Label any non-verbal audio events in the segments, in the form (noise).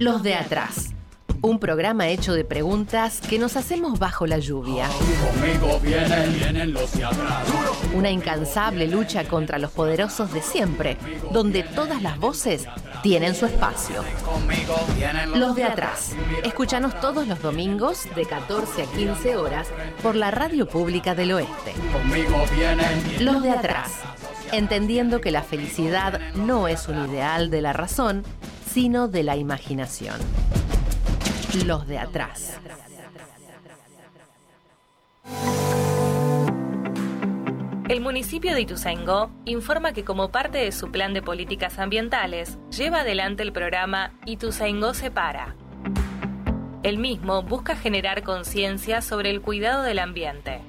Los de atrás. Un programa hecho de preguntas que nos hacemos bajo la lluvia. Atrás. Una incansable lucha contra los poderosos de siempre, donde todas las voces tienen su espacio. Los de atrás. Escúchanos todos los domingos de 14 a 15 horas por la Radio Pública del Oeste. Los de atrás. Entendiendo que la felicidad no es un ideal de la razón, sino de la imaginación. Los de atrás. El municipio de Ituzaingó informa que como parte de su plan de políticas ambientales, lleva adelante el programa Ituzaingó se para. El mismo busca generar conciencia sobre el cuidado del ambiente.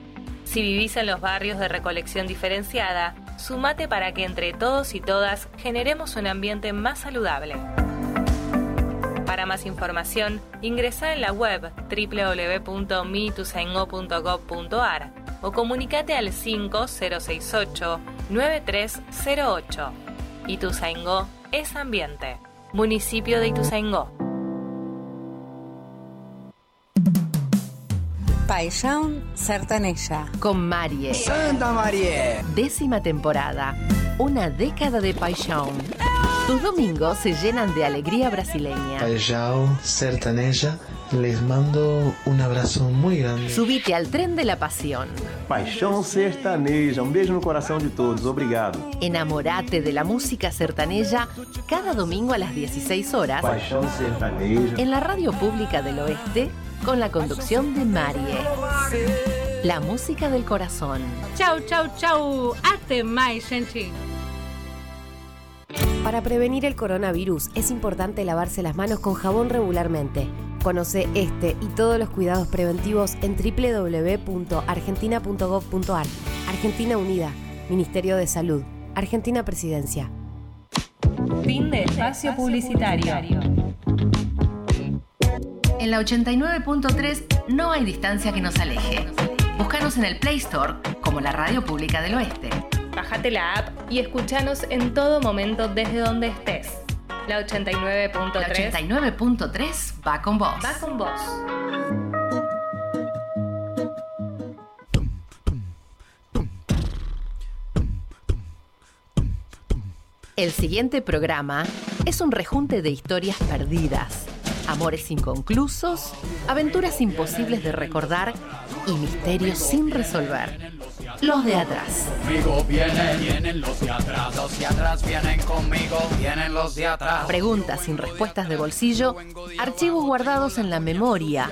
Si vivís en los barrios de recolección diferenciada, sumate para que entre todos y todas generemos un ambiente más saludable. Para más información, ingresa en la web www.mituzaingó.gov.ar o comunicate al 5068-9308. Ituzaingó es ambiente. Municipio de Ituzaingó. Paixão Sertaneja. Con Marie. Santa María. Décima temporada. Una década de paixão. Tus domingos se llenan de alegría brasileña. Paixão Sertaneja, les mando un abrazo muy grande. Subite al tren de la pasión. Paixão Sertaneja. Um beijo no coração de todos. Obrigado. Enamorate de la música sertaneja cada domingo a las 16 horas Paixão Sertaneja. en la Radio Pública del Oeste con la conducción de Marie. La música del corazón. Tchau, tchau, tchau. Até mais, gente. Para prevenir el coronavirus es importante lavarse las manos con jabón regularmente. Conoce este y todos los cuidados preventivos en www.argentina.gov.ar. Argentina Unida, Ministerio de Salud, Argentina Presidencia. Fin de espacio publicitario. En la 89.3 no hay distancia que nos aleje. Búscanos en el Play Store como la Radio Pública del Oeste. Bájate la app y escúchanos en todo momento desde donde estés. La La 89.3 89.3 va con vos. va con vos. El siguiente programa es un rejunte de historias perdidas, amores inconclusos, aventuras imposibles de recordar y misterios sin resolver. Los de atrás. Conmigo vienen, vienen los de atrás. Los de atrás vienen conmigo, vienen los de atrás. Preguntas sin respuestas de bolsillo, archivos guardados en la memoria,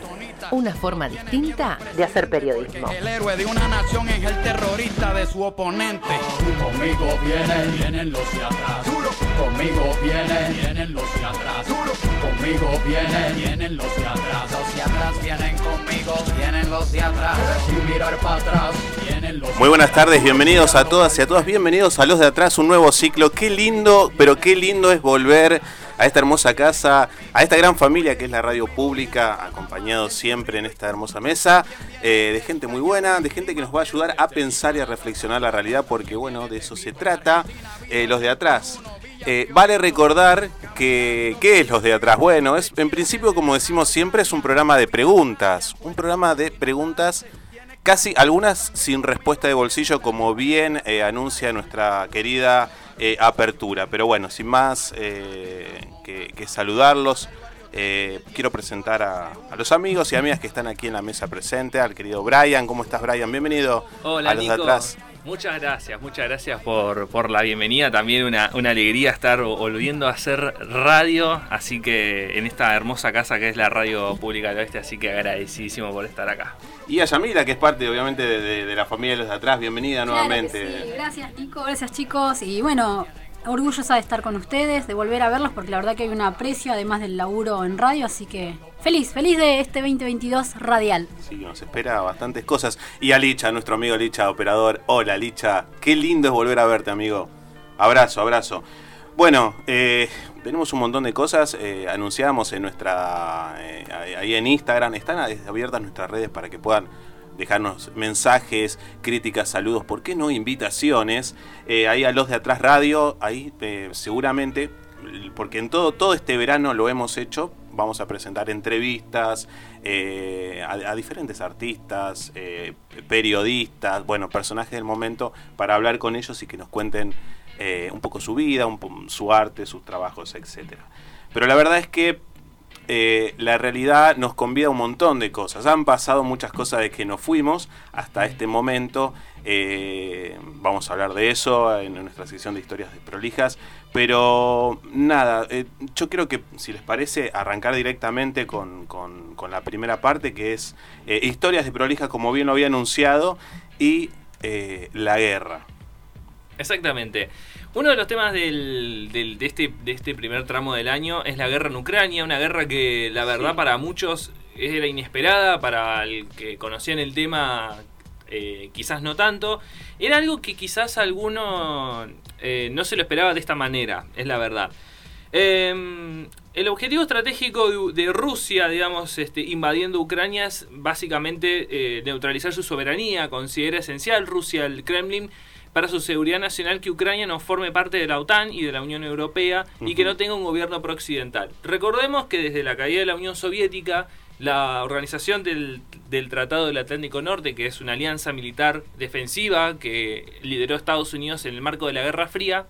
Una forma distinta de hacer periodismo. El héroe de una nación es el terrorista de su oponente. Conmigo vienen, vienen los de atrás. Conmigo vienen, vienen los de atrás. Conmigo vienen, vienen los de atrás. Los de atrás vienen conmigo, vienen los de atrás. Sin mirar para atrás, vienen los Muy buenas tardes, bienvenidos a todas y a todas, bienvenidos a los de atrás, un nuevo ciclo. Qué lindo, pero qué lindo es volver a esta hermosa casa, a esta gran familia que es la radio pública, acompañado siempre en esta hermosa mesa, eh, de gente muy buena, de gente que nos va a ayudar a pensar y a reflexionar la realidad, porque bueno, de eso se trata. Eh, los de atrás. Eh, vale recordar que, ¿qué es los de atrás? Bueno, es en principio, como decimos siempre, es un programa de preguntas, un programa de preguntas casi algunas sin respuesta de bolsillo, como bien anuncia nuestra querida eh, apertura. Pero bueno, sin más eh, que, que saludarlos, Eh, quiero presentar a, los amigos y amigas que están aquí en la mesa presente, al querido Brian. ¿Cómo estás, Brian? Bienvenido Hola, a los de atrás. Muchas gracias, muchas gracias por, por la bienvenida. También una, una, alegría estar volviendo a hacer radio, así que en esta hermosa casa que es la Radio Pública del Oeste, así que agradecidísimo por estar acá. Y a Yamila, que es parte obviamente de, la familia de los de atrás, bienvenida nuevamente. Sí. Gracias Nico, gracias chicos. Y bueno, orgullosa de estar con ustedes, de volver a verlos, porque la verdad que hay un aprecio, además del laburo en radio, así que feliz, feliz de este 2022 radial. Sí, nos espera bastantes cosas. Y a Licha, nuestro amigo Licha, operador. Hola Licha, qué lindo es volver a verte, amigo. Abrazo, abrazo. Bueno, eh, tenemos un montón de cosas. Eh, anunciamos en nuestra. Eh, ahí en Instagram. Están abiertas nuestras redes para que puedan dejarnos mensajes, críticas, saludos, ¿por qué no invitaciones? Eh, ahí a los de atrás radio, ahí eh, seguramente, porque en todo, todo este verano lo hemos hecho, vamos a presentar entrevistas eh, a, diferentes artistas, periodistas, bueno, personajes del momento, para hablar con ellos y que nos cuenten un poco su vida, su arte, sus trabajos, etc. Pero la verdad es que eh, la realidad nos convida a un montón de cosas. Han pasado muchas cosas de que nos fuimos hasta este momento. Eh, vamos a hablar de eso en nuestra sección de historias de prolijas. Pero nada, eh, yo creo que si les parece arrancar directamente con, la primera parte, que es historias de prolijas, como bien lo había anunciado, y la guerra. Exactamente. Uno de los temas del, de, este, de este primer tramo del año es la guerra en Ucrania, una guerra que la verdad para muchos era inesperada, para el que conocían el tema eh, quizás no tanto. Era algo que quizás alguno eh, no se lo esperaba de esta manera, es la verdad. Em, el objetivo estratégico de, Rusia, digamos, este, invadiendo Ucrania es básicamente eh, neutralizar su soberanía. Considera esencial Rusia, el Kremlin, para su seguridad nacional que Ucrania no forme parte de la OTAN y de la Unión Europea y que no tenga un gobierno prooccidental. Recordemos que desde la caída de la Unión Soviética, la organización del, Tratado del Atlántico Norte, que es una alianza militar defensiva que lideró Estados Unidos en el marco de la Guerra Fría,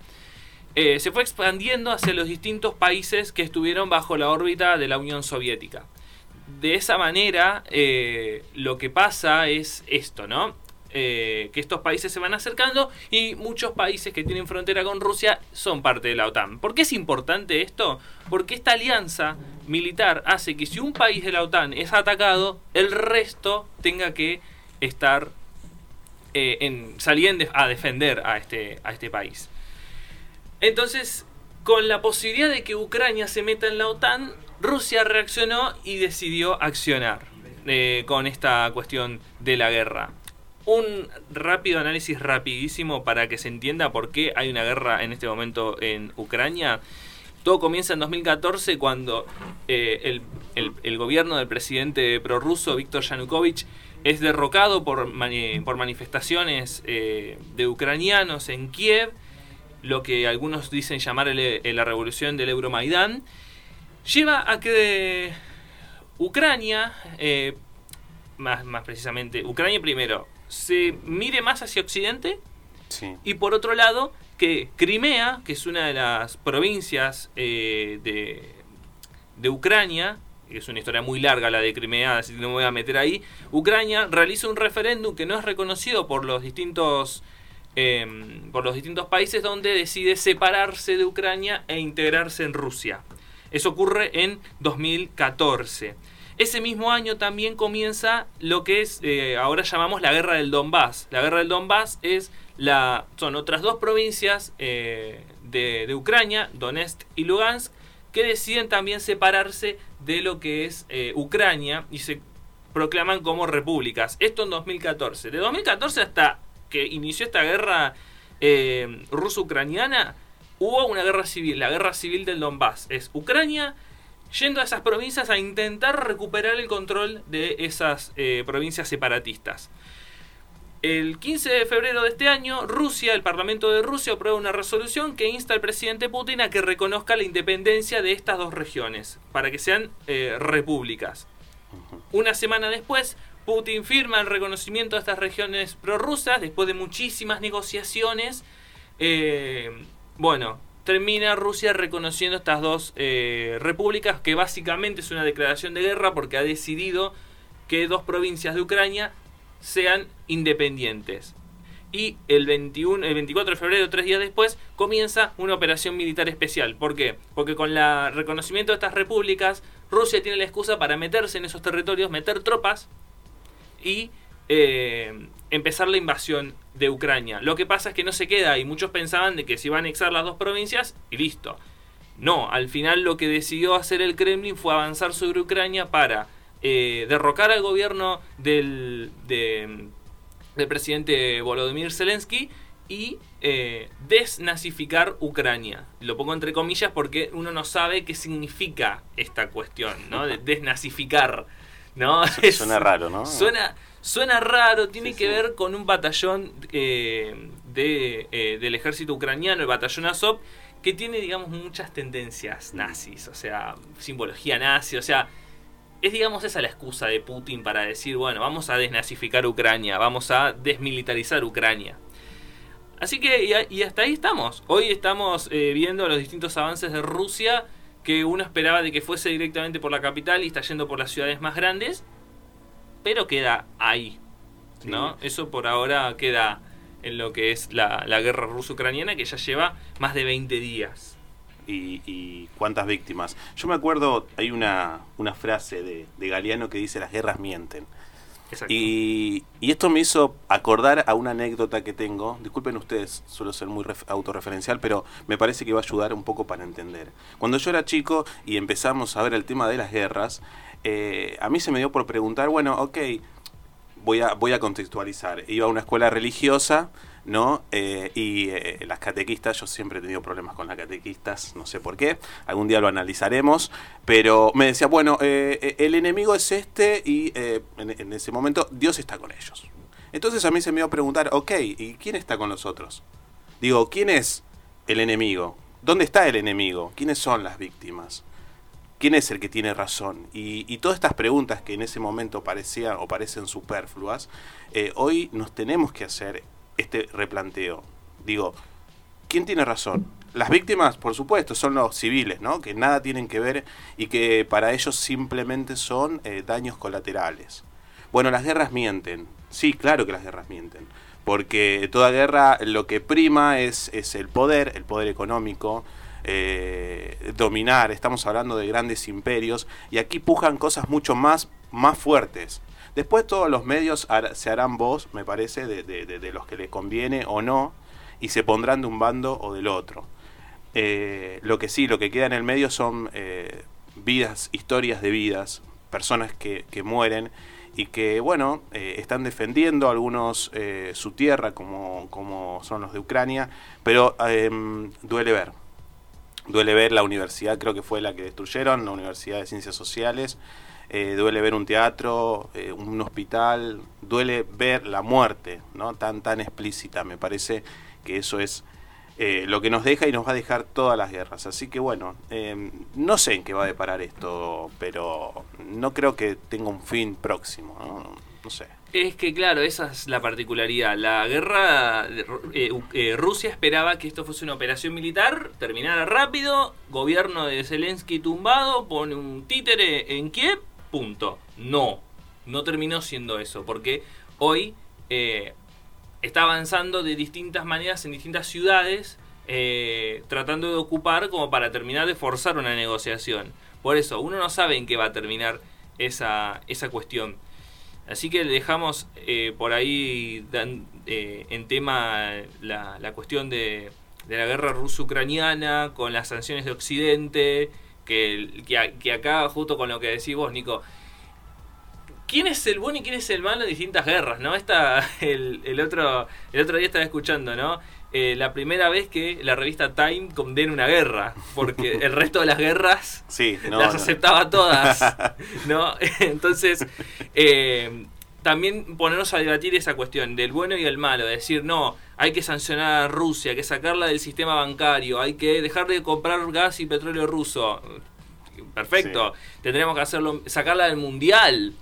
eh, se fue expandiendo hacia los distintos países que estuvieron bajo la órbita de la Unión Soviética. De esa manera, eh, lo que pasa es esto, ¿no? Eh, que estos países se van acercando y muchos países que tienen frontera con Rusia son parte de la OTAN. ¿Por qué es importante esto? Porque esta alianza militar hace que si un país de la OTAN es atacado, el resto tenga que estar eh, en, salir a defender a este, a este país. Entonces, con la posibilidad de que Ucrania se meta en la OTAN, Rusia reaccionó y decidió accionar eh, con esta cuestión de la guerra un rápido análisis rapidísimo para que se entienda por qué hay una guerra en este momento en Ucrania. Todo comienza en 2014 cuando eh, el, gobierno del presidente prorruso Víctor Yanukovych es derrocado por, por manifestaciones eh, de ucranianos en Kiev, lo que algunos dicen llamar la revolución del Euromaidán, lleva a que Ucrania, eh, más, más precisamente, Ucrania primero, se mire más hacia Occidente. Y por otro lado, que Crimea, que es una de las provincias eh, de, de Ucrania, es una historia muy larga la de Crimea, así que no me voy a meter ahí, Ucrania realiza un referéndum que no es reconocido por los distintos... Em, por los distintos países donde decide separarse de Ucrania e integrarse en Rusia. Eso ocurre en 2014. Ese mismo año también comienza lo que es, eh, ahora llamamos la guerra del Donbass. La guerra del Donbass es la, son otras dos provincias eh, de, Ucrania, Donetsk y Lugansk, que deciden también separarse de lo que es eh, Ucrania y se proclaman como repúblicas. Esto en 2014. De 2014 hasta que inició esta guerra ruso-ucraniana, hubo una guerra civil, la guerra civil del Donbass. Es Ucrania yendo a esas provincias a intentar recuperar el control de esas eh, provincias separatistas. El 15 de febrero de este año, Rusia, el Parlamento de Rusia aprueba una resolución que insta al presidente Putin a que reconozca la independencia de estas dos regiones, para que sean eh, repúblicas. Una semana después, Putin firma el reconocimiento de estas regiones prorrusas, después de muchísimas negociaciones. Eh, bueno, termina Rusia reconociendo estas dos eh, repúblicas, que básicamente es una declaración de guerra porque ha decidido que dos provincias de Ucrania sean independientes. Y el, 21, el 24 de febrero, tres días después, comienza una operación militar especial. ¿Por qué? Porque con el reconocimiento de estas repúblicas, Rusia tiene la excusa para meterse en esos territorios, meter tropas y eh, empezar la invasión de Ucrania. Lo que pasa es que no se queda y muchos pensaban de que se iban a anexar las dos provincias y listo. No, al final lo que decidió hacer el Kremlin fue avanzar sobre Ucrania para eh, derrocar al gobierno del, del presidente Volodymyr Zelensky y eh, desnazificar Ucrania. Lo pongo entre comillas porque uno no sabe qué significa esta cuestión, ¿no? De desnazificar, ¿no? Suena (laughs) raro, ¿no? Suena, Suena raro, tiene que ver con un batallón eh, de, eh, del ejército ucraniano, el batallón Azov, que tiene, digamos, muchas tendencias nazis, o sea, simbología nazi, o sea, es, digamos, esa la excusa de Putin para decir, bueno, vamos a desnazificar Ucrania, vamos a desmilitarizar Ucrania. Así que, y, hasta ahí estamos. Hoy estamos eh, viendo los distintos avances de Rusia, que uno esperaba de que fuese directamente por la capital y está yendo por las ciudades más grandes pero queda ahí. ¿no? Eso por ahora queda en lo que es la, guerra ruso-ucraniana, que ya lleva más de 20 días. Y, cuántas víctimas. Yo me acuerdo, hay una, una frase de, de Galeano que dice las guerras mienten. Y, esto me hizo acordar a una anécdota que tengo. Disculpen ustedes, suelo ser muy autorreferencial, pero me parece que va a ayudar un poco para entender. Cuando yo era chico y empezamos a ver el tema de las guerras, eh, a mí se me dio por preguntar, bueno, ok, voy a, voy a contextualizar. Iba a una escuela religiosa, ¿no? Eh, y eh, las catequistas, yo siempre he tenido problemas con las catequistas, no sé por qué, algún día lo analizaremos, pero me decía, bueno, el enemigo es este y en, en, ese momento Dios está con ellos. Entonces a mí se me dio a preguntar, ok, ¿y quién está con los otros? Digo, ¿quién es el enemigo? ¿Dónde está el enemigo? ¿Quiénes son las víctimas? ¿Quién es el que tiene razón? Y, todas estas preguntas que en ese momento parecían o parecen superfluas, eh, hoy nos tenemos que hacer este replanteo. Digo, ¿quién tiene razón? Las víctimas, por supuesto, son los civiles, ¿no? Que nada tienen que ver y que para ellos simplemente son eh, daños colaterales. Bueno, las guerras mienten. Sí, claro que las guerras mienten. Porque toda guerra lo que prima es, es el poder, el poder económico, eh, dominar, estamos hablando de grandes imperios, y aquí pujan cosas mucho más, más fuertes. Después todos los medios se harán voz, me parece, de, los que les conviene o no, y se pondrán de un bando o del otro. Eh, lo que sí, lo que queda en el medio son eh, vidas, historias de vidas, personas que, mueren y que, bueno, están defendiendo algunos su tierra, como, como son los de Ucrania, pero em, duele ver Duele ver la universidad, creo que fue la que destruyeron, la Universidad de Ciencias Sociales. Eh, duele ver un teatro, eh, un hospital, duele ver la muerte, ¿no? Tan, tan explícita. Me parece que eso es eh, lo que nos deja y nos va a dejar todas las guerras. Así que bueno, no sé en qué va a deparar esto, pero no creo que tenga un fin próximo, no, sé. Es que claro, esa es la particularidad. La guerra, Rusia esperaba que esto fuese una operación militar, terminara rápido, gobierno de Zelensky tumbado, pone un títere en Kiev, punto. No, no terminó siendo eso, porque hoy eh, está avanzando de distintas maneras en distintas ciudades, tratando de ocupar como para terminar de forzar una negociación. Por eso, uno no sabe en qué va a terminar esa, esa cuestión. Así que dejamos eh, por ahí eh, en tema la, la cuestión de, de, la guerra ruso-ucraniana con las sanciones de Occidente, que, que, acá justo con lo que decís vos, Nico, quién es el bueno y quién es el malo en distintas guerras, ¿no? Esta, (laughs) el, el, otro, el otro día estaba escuchando, ¿no? Eh, la primera vez que la revista Time condena una guerra, porque (laughs) el resto de las guerras sí, las aceptaba todas, (laughs) ¿no? Entonces, eh, también ponernos a debatir esa cuestión del bueno y el malo, decir, no, hay que sancionar a Rusia, hay que sacarla del sistema bancario, hay que dejar de comprar gas y petróleo ruso. Perfecto, tendremos que hacerlo, sacarla del mundial,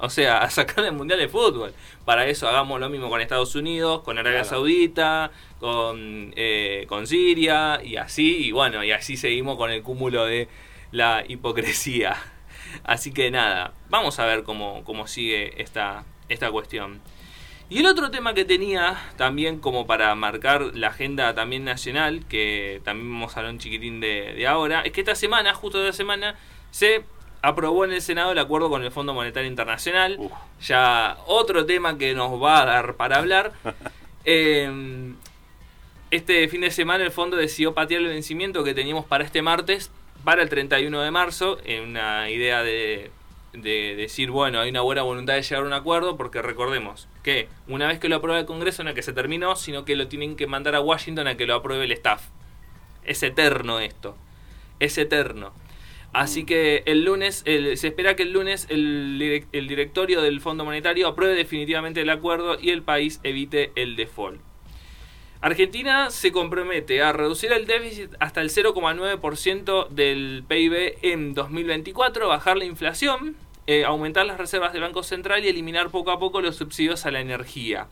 O sea, (laughs) a sacar el Mundial de Fútbol. Para eso hagamos lo mismo con Estados Unidos, con Arabia Saudita, con, eh, con Siria y así. Y bueno, y así seguimos con el cúmulo de la hipocresía. Así que nada, vamos a ver cómo, cómo sigue esta, esta cuestión. Y el otro tema que tenía también como para marcar la agenda también nacional, que también vamos a hablar un chiquitín de, de ahora, es que esta semana, justo esta semana, se aprobó en el Senado el acuerdo con el Fondo Monetario Internacional. Ya otro tema que nos va a dar para hablar. (laughs) Em, este fin de semana el fondo decidió patear el vencimiento que teníamos para este martes para el 31 de marzo, en una idea de, de decir, bueno, hay una buena voluntad de llegar a un acuerdo, porque recordemos que una vez que lo aprueba el Congreso no es que se terminó, sino que lo tienen que mandar a Washington a que lo apruebe el staff. Es eterno esto, es eterno. Así que el lunes, se espera que el lunes el, el, directorio del Fondo Monetario apruebe definitivamente el acuerdo y el país evite el default. Argentina se compromete a reducir el déficit hasta el 0,9% del PIB en 2024, bajar la inflación, eh, aumentar las reservas del Banco Central y eliminar poco a poco los subsidios a la energía.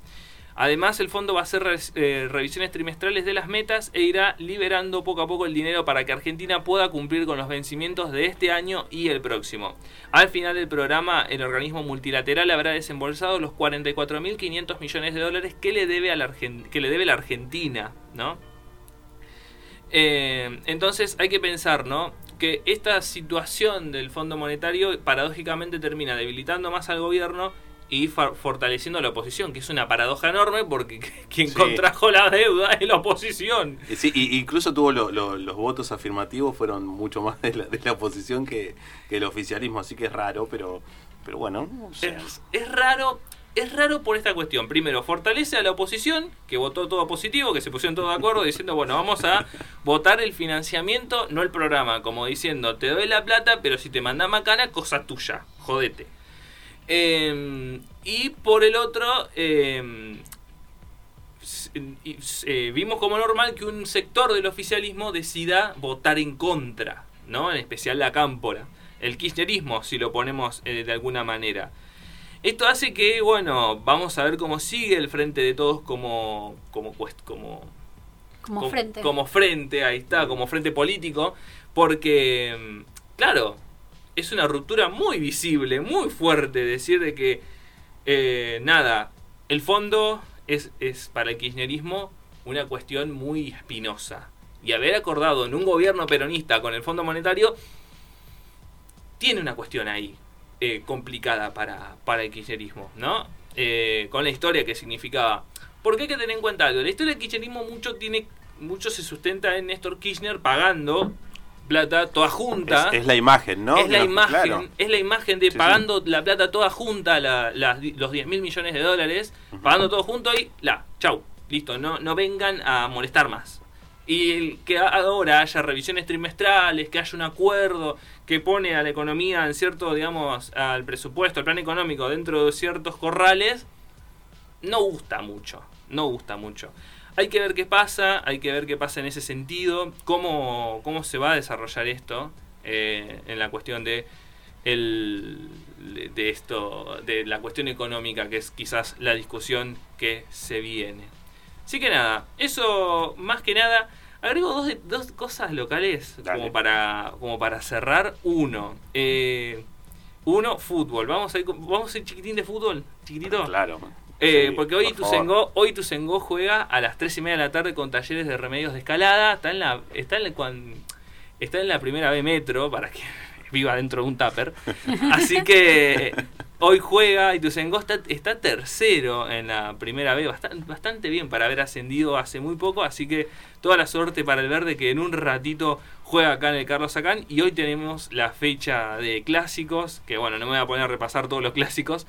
Además, el fondo va a hacer eh, revisiones trimestrales de las metas e irá liberando poco a poco el dinero para que Argentina pueda cumplir con los vencimientos de este año y el próximo. Al final del programa, el organismo multilateral habrá desembolsado los 44.500 millones de dólares que le debe, a la, que le debe la Argentina, ¿no? Eh, entonces hay que pensar, ¿no? Que esta situación del Fondo Monetario paradójicamente termina debilitando más al gobierno y fortaleciendo a la oposición, que es una paradoja enorme porque (laughs) quien contrajo la deuda es la oposición. Sí, y incluso tuvo los votos afirmativos, fueron mucho más de la, de la oposición que, el oficialismo, así que es raro, pero, pero bueno. es, raro. Es raro por esta cuestión. Primero, fortalece a la oposición, que votó todo positivo, que se pusieron todos de acuerdo, diciendo, bueno, vamos a votar el financiamiento, no el programa, como diciendo, te doy la plata, pero si te manda macana, cosa tuya, jodete. Em, y por el otro, em, eh, vimos como normal que un sector del oficialismo decida votar en contra, ¿no? En especial la cámpora. El kirchnerismo, si lo ponemos eh, de alguna manera. Esto hace que, bueno, vamos a ver cómo sigue el frente de todos como, como, como, como, frente. Como frente, ahí está, como frente político. Porque, em, claro, es una ruptura muy visible, muy fuerte, decir de que, eh, nada, el fondo es, es para el kirchnerismo una cuestión muy espinosa. Y haber acordado en un gobierno peronista con el Fondo Monetario tiene una cuestión ahí eh, complicada para, para el kirchnerismo, ¿no? Eh, con la historia que significaba. Porque hay que tener en cuenta algo. La historia del kirchnerismo mucho, tiene, mucho se sustenta en Néstor Kirchner pagando plata toda junta. Es, la imagen, ¿no? Es la imagen, es la imagen de pagando la plata toda junta, la, los 10 mil millones de dólares, pagando todo junto y la, chau, listo, no, no vengan a molestar más. Y que ahora haya revisiones trimestrales, que haya un acuerdo que pone a la economía en cierto, digamos, al presupuesto, al plan económico dentro de ciertos corrales, no gusta mucho, no gusta mucho. Hay que ver qué pasa, hay que ver qué pasa en ese sentido, cómo, cómo se va a desarrollar esto eh, en la cuestión de el, de esto, de la cuestión económica, que es quizás la discusión que se viene. Así que nada, eso más que nada, agrego dos, dos cosas locales como para, como para cerrar. Uno, eh, uno, fútbol. Vamos a ir, vamos a ir chiquitín de fútbol, chiquitito. Claro. Eh, porque hoy Tusengo, hoy Tusengo juega a las 3 y media de la tarde con talleres de remedios de escalada. Está en la, está en la, está en la primera B metro para que (laughs) viva dentro de un tupper. (laughs) Así que hoy juega y Tusengo está, está tercero en la primera B, bastante, bastante bien para haber ascendido hace muy poco. Así que toda la suerte para el verde que en un ratito juega acá en el Carlos Acán. Y hoy tenemos la fecha de clásicos, que bueno, no me voy a poner a repasar todos los clásicos.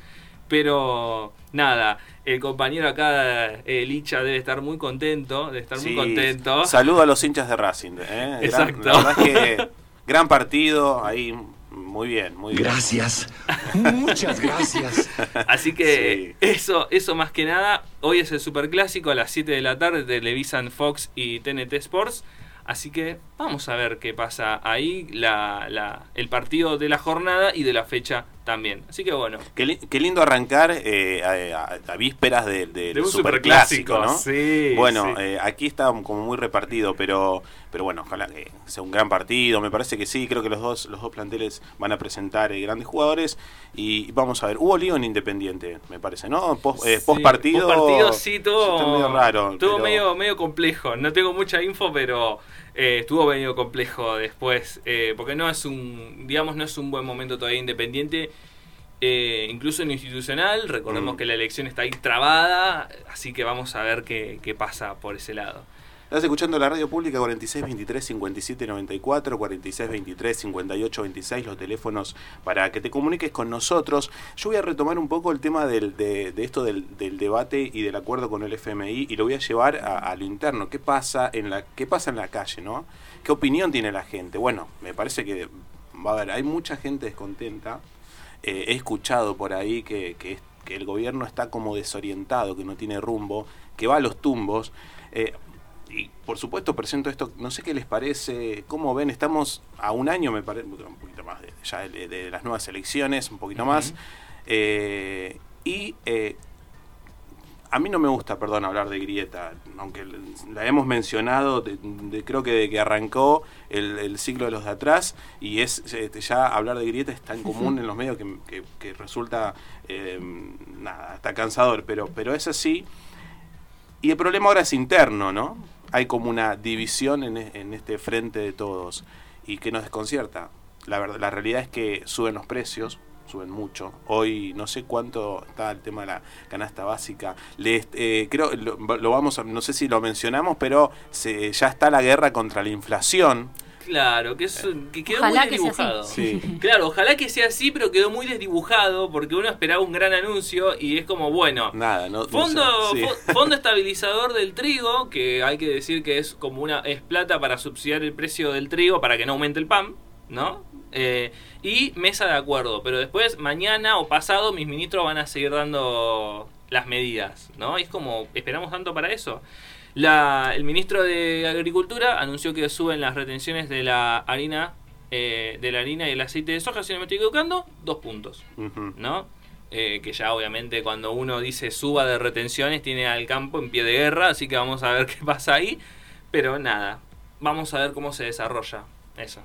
Pero nada, el compañero acá, eh, Licha, debe estar muy contento, debe estar muy contento. Saludo a los hinchas de Racing. ¿eh? Exacto. la verdad que gran partido, ahí muy bien, muy bien. Gracias. Muchas gracias. (laughs) Así que eso, eso más que nada. Hoy es el superclásico a las 7 de la tarde, televisan Fox y TNT Sports. Así que Vamos a ver qué pasa ahí, la, la, el partido de la jornada y de la fecha también. Así que bueno. Qué, qué lindo arrancar eh, a, a, vísperas del de, de, superclásico, ¿no? Sí, bueno, sí. Eh, aquí está como muy repartido, pero pero bueno, ojalá que sea un gran partido. Me parece que sí, creo que los dos los dos planteles van a presentar eh, grandes jugadores y vamos a ver. Hubo lío en Independiente, me parece, ¿no? Post, eh, post partido. Post partido sí, todo medio raro. Pero... medio medio complejo. No tengo mucha info, pero eh, estuvo medio complejo después, eh, porque no es un, digamos, no es un buen momento todavía independiente, eh, incluso en lo institucional, recordemos mm. que la elección está ahí trabada, así que vamos a ver qué, qué pasa por ese lado. Estás escuchando la radio pública 4623 5794, 4623 5826, los teléfonos para que te comuniques con nosotros. Yo voy a retomar un poco el tema de, esto del, debate y del acuerdo con el FMI y lo voy a llevar a, lo interno. ¿Qué pasa en la qué pasa en la calle, no? ¿Qué opinión tiene la gente? Bueno, me parece que va a haber, hay mucha gente descontenta. Eh, he escuchado por ahí que, que, que el gobierno está como desorientado, que no tiene rumbo, que va a los tumbos. Eh, y por supuesto presento esto, no sé qué les parece, cómo ven, estamos a un año, me parece, un poquito más de, ya de, de, las nuevas elecciones, un poquito uh -huh. más, eh, y eh, a mí no me gusta, perdón, hablar de grieta, aunque la hemos mencionado, de, de, creo que de que arrancó el, el, ciclo de los de atrás, y es este, ya hablar de grieta es tan común en los medios que, que, que resulta, eh, nada, está cansador, pero, pero es así. Y el problema ahora es interno, ¿no? Hay como una división en, en, este frente de todos y que nos desconcierta. La, verdad, la realidad es que suben los precios, suben mucho. Hoy no sé cuánto está el tema de la canasta básica. Le, eh, creo lo, lo, vamos a, no sé si lo mencionamos, pero se, ya está la guerra contra la inflación. Claro, que, es, que quedó ojalá muy desdibujado. Sí. Claro, ojalá que sea así, pero quedó muy desdibujado porque uno esperaba un gran anuncio y es como, bueno, nada, no, fondo, no sé, sí. fondo estabilizador del trigo, que hay que decir que es como una es plata para subsidiar el precio del trigo para que no aumente el pan, ¿no? Eh, y mesa de acuerdo, pero después mañana o pasado mis ministros van a seguir dando las medidas, ¿no? Y es como, esperamos tanto para eso. La, el ministro de Agricultura anunció que suben las retenciones de la harina, eh, de la harina y el aceite de soja, si no me estoy equivocando, dos puntos, uh -huh. ¿no? Eh, que ya obviamente cuando uno dice suba de retenciones tiene al campo en pie de guerra, así que vamos a ver (laughs) qué pasa ahí, pero nada, vamos a ver cómo se desarrolla eso.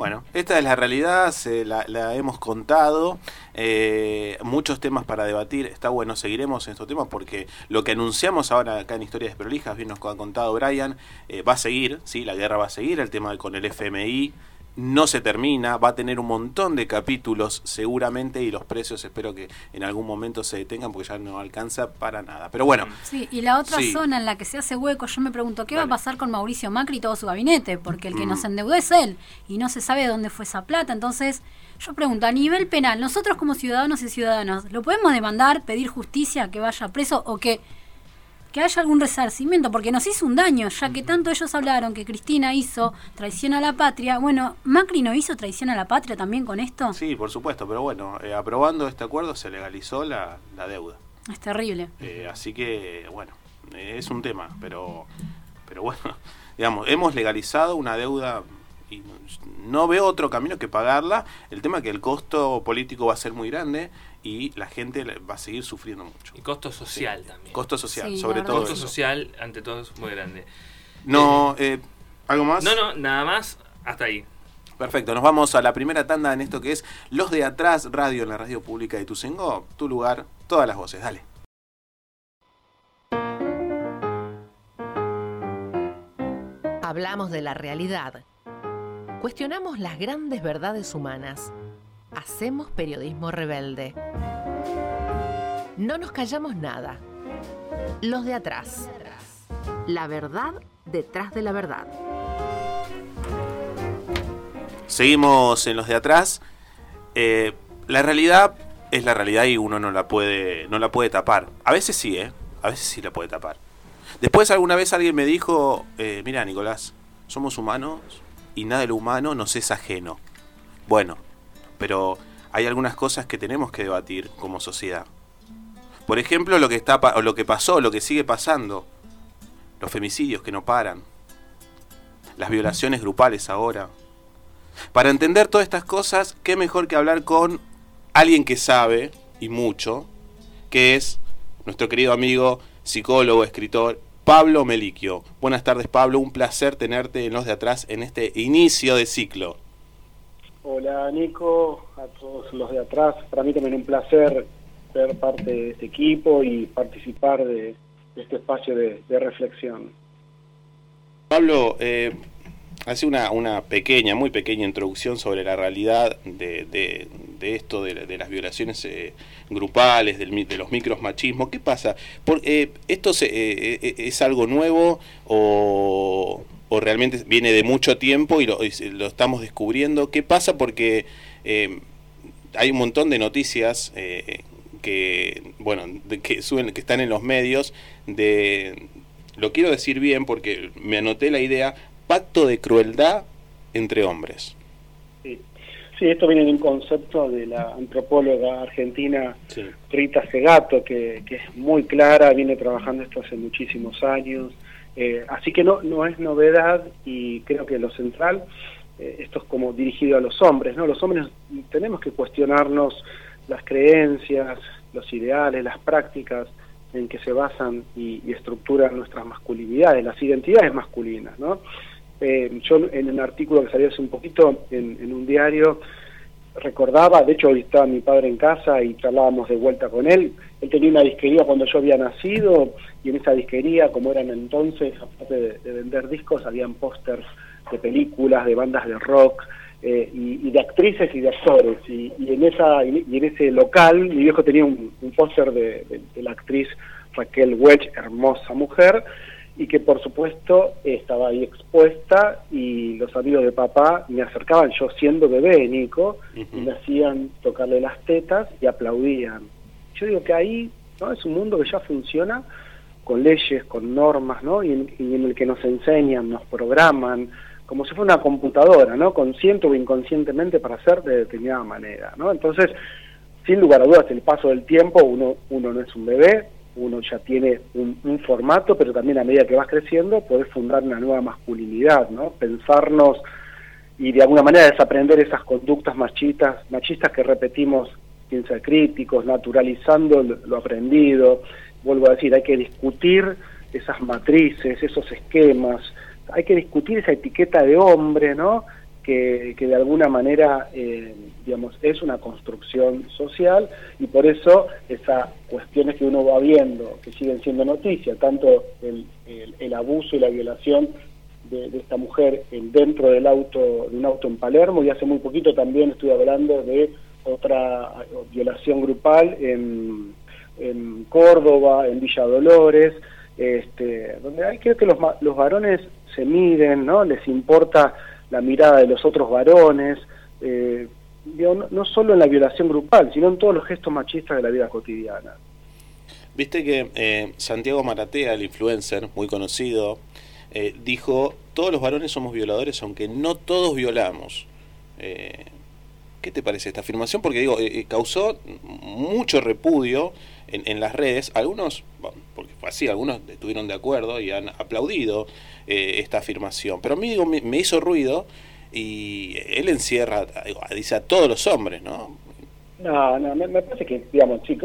Bueno, esta es la realidad, se la, la hemos contado, eh, muchos temas para debatir, está bueno, seguiremos en estos temas porque lo que anunciamos ahora acá en Historias Prolijas, bien nos ha contado Brian, eh, va a seguir, sí, la guerra va a seguir, el tema con el FMI, no se termina, va a tener un montón de capítulos seguramente y los precios espero que en algún momento se detengan porque ya no alcanza para nada. Pero bueno. Sí, y la otra sí. zona en la que se hace hueco, yo me pregunto, ¿qué Dale. va a pasar con Mauricio Macri y todo su gabinete? Porque el que mm. nos endeudó es él y no se sabe de dónde fue esa plata. Entonces, yo pregunto, a nivel penal, nosotros como ciudadanos y ciudadanas, ¿lo podemos demandar, pedir justicia, que vaya preso o que que haya algún resarcimiento, porque nos hizo un daño, ya que tanto ellos hablaron que Cristina hizo traición a la patria. Bueno, ¿Macri no hizo traición a la patria también con esto? Sí, por supuesto, pero bueno, eh, aprobando este acuerdo se legalizó la, la deuda. Es terrible. Eh, así que, bueno, eh, es un tema, pero, pero bueno, (laughs) digamos, hemos legalizado una deuda y no veo otro camino que pagarla. El tema es que el costo político va a ser muy grande y la gente va a seguir sufriendo mucho. Y costo social sí. también. Costo social, sí, sobre todo. Costo eso. social, ante todo, es muy grande. No, eh, eh, ¿algo más? No, no, nada más, hasta ahí. Perfecto, nos vamos a la primera tanda en esto que es Los de Atrás Radio en la radio pública de Tucengo. Tu lugar, todas las voces, dale. Hablamos de la realidad. Cuestionamos las grandes verdades humanas hacemos periodismo rebelde. No nos callamos nada. Los de atrás. La verdad detrás de la verdad. Seguimos en los de atrás. Eh, la realidad es la realidad y uno no la puede no la puede tapar. A veces sí, ¿eh? A veces sí la puede tapar. Después alguna vez alguien me dijo, eh, mira Nicolás, somos humanos y nada de lo humano nos es ajeno. Bueno, pero hay algunas cosas que tenemos que debatir como sociedad. Por ejemplo, lo que está lo que pasó, lo que sigue pasando, los femicidios que no paran, las violaciones grupales ahora. Para entender todas estas cosas, qué mejor que hablar con alguien que sabe, y mucho, que es nuestro querido amigo, psicólogo, escritor, Pablo Meliquio. Buenas tardes, Pablo. Un placer tenerte en los de atrás en este inicio de ciclo. Hola, Nico, a todos los de atrás. Para mí también un placer ser parte de este equipo y participar de, este espacio de, reflexión. Pablo, eh, hace una, pequeña, muy pequeña introducción sobre la realidad de, esto, de, las violaciones eh, grupales, de los micromachismos. ¿Qué pasa? Por, eh, ¿Esto se, es algo nuevo o, o, realmente viene de mucho tiempo y lo, lo estamos descubriendo? ¿Qué pasa? Porque hay un montón de noticias que, bueno, que, suben, que están en los medios de... Lo quiero decir bien porque me anoté la idea, pacto de crueldad entre hombres. Sí, sí esto viene de un concepto de la antropóloga argentina Rita Segato, que, es muy clara, viene trabajando esto hace muchísimos años, eh, así que no, no es novedad y creo que lo central, eh, esto es como dirigido a los hombres, ¿no? Los hombres tenemos que cuestionarnos las creencias, los ideales, las prácticas en que se basan y, y estructuran nuestras masculinidades, las identidades masculinas, ¿no? Eh, yo en un artículo que salió hace un poquito en, un diario recordaba, de hecho hoy estaba mi padre en casa y charlábamos de vuelta con él, él tenía una disquería cuando yo había nacido y en esa disquería, como eran entonces, aparte de, vender discos, habían pósters de películas, de bandas de rock eh, y, de actrices y de actores. Y, en esa y en ese local mi viejo tenía un, póster de, de la actriz Raquel Welch, hermosa mujer, y que por supuesto estaba ahí expuesta y los amigos de papá me acercaban, yo siendo bebé, Nico, y me hacían tocarle las tetas y aplaudían. Yo digo que ahí no es un mundo que ya funciona con leyes, con normas, ¿no? Y en, el que nos enseñan, nos programan, como si fuera una computadora, ¿no? Consciente o inconscientemente para hacer de determinada manera, ¿no? Entonces, sin lugar a dudas, el paso del tiempo, uno, uno no es un bebé, uno ya tiene un, formato, pero también a medida que vas creciendo podés fundar una nueva masculinidad, ¿no? Pensarnos y de alguna manera desaprender esas conductas machistas, machistas que repetimos sin críticos, naturalizando lo aprendido. Vuelvo a decir, hay que discutir esas matrices, esos esquemas, hay que discutir esa etiqueta de hombre, ¿no? Que, de alguna manera, eh, digamos, es una construcción social y por eso esas cuestiones que uno va viendo, que siguen siendo noticia, tanto el, el, abuso y la violación de, esta mujer en, dentro del auto, de un auto en Palermo y hace muy poquito también estuve hablando de otra violación grupal en, en Córdoba, en Villa Dolores, este, donde hay, creo que los, los varones se miden, ¿no? Les importa la mirada de los otros varones, eh, no, solo en la violación grupal, sino en todos los gestos machistas de la vida cotidiana. Viste que eh, Santiago Maratea, el influencer muy conocido, eh, dijo, todos los varones somos violadores, aunque no todos violamos. ¿Qué te parece esta afirmación? Porque digo, causó mucho repudio en, las redes. Algunos, porque fue así, algunos estuvieron de acuerdo y han aplaudido eh, esta afirmación. Pero a mí me, hizo ruido y él encierra, dice a todos los hombres, ¿no? No, no, me, parece que, digamos, sí,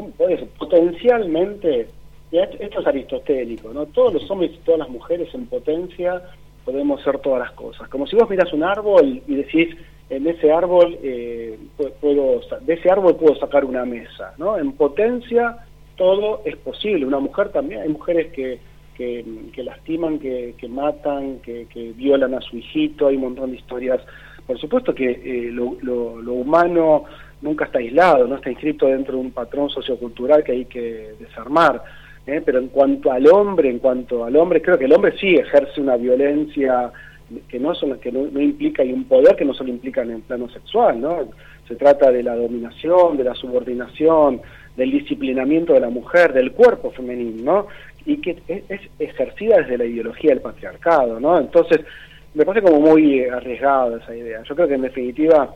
potencialmente, esto es aristotélico, ¿no? Todos los hombres y todas las mujeres en potencia podemos ser todas las cosas. Como si vos miras un árbol y decís, en ese árbol, eh, puedo, de ese árbol puedo sacar una mesa, ¿no? En potencia todo es posible. Una mujer también, hay mujeres que que, lastiman, que, matan, que, violan a su hijito, hay un montón de historias. Por supuesto que eh, lo, humano nunca está aislado, no está inscrito dentro de un patrón sociocultural que hay que desarmar. ¿eh? Pero en cuanto al hombre, en cuanto al hombre, creo que el hombre sí ejerce una violencia que no, son, que no, implica y un poder que no solo implica en el plano sexual, ¿no? Se trata de la dominación, de la subordinación, del disciplinamiento de la mujer, del cuerpo femenino, ¿no? y que es ejercida desde la ideología del patriarcado, ¿no? Entonces, me parece como muy arriesgada esa idea. Yo creo que en definitiva,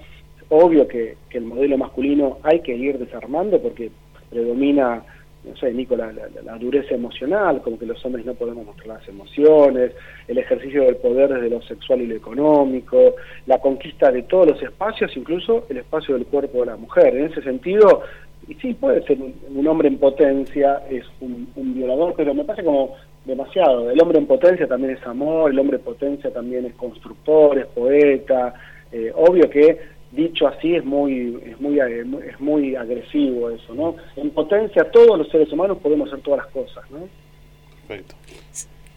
obvio que, el modelo masculino hay que ir desarmando porque predomina no sé, Nico, la, dureza emocional, como que los hombres no podemos mostrar las emociones, el ejercicio del poder desde lo sexual y lo económico, la conquista de todos los espacios, incluso el espacio del cuerpo de la mujer. En ese sentido, y sí puede ser un, hombre en potencia, es un, violador, pero me parece como demasiado. El hombre en potencia también es amor, el hombre en potencia también es constructor, es poeta. Eh, obvio que dicho así es muy es muy es muy agresivo eso no en potencia todos los seres humanos podemos hacer todas las cosas no perfecto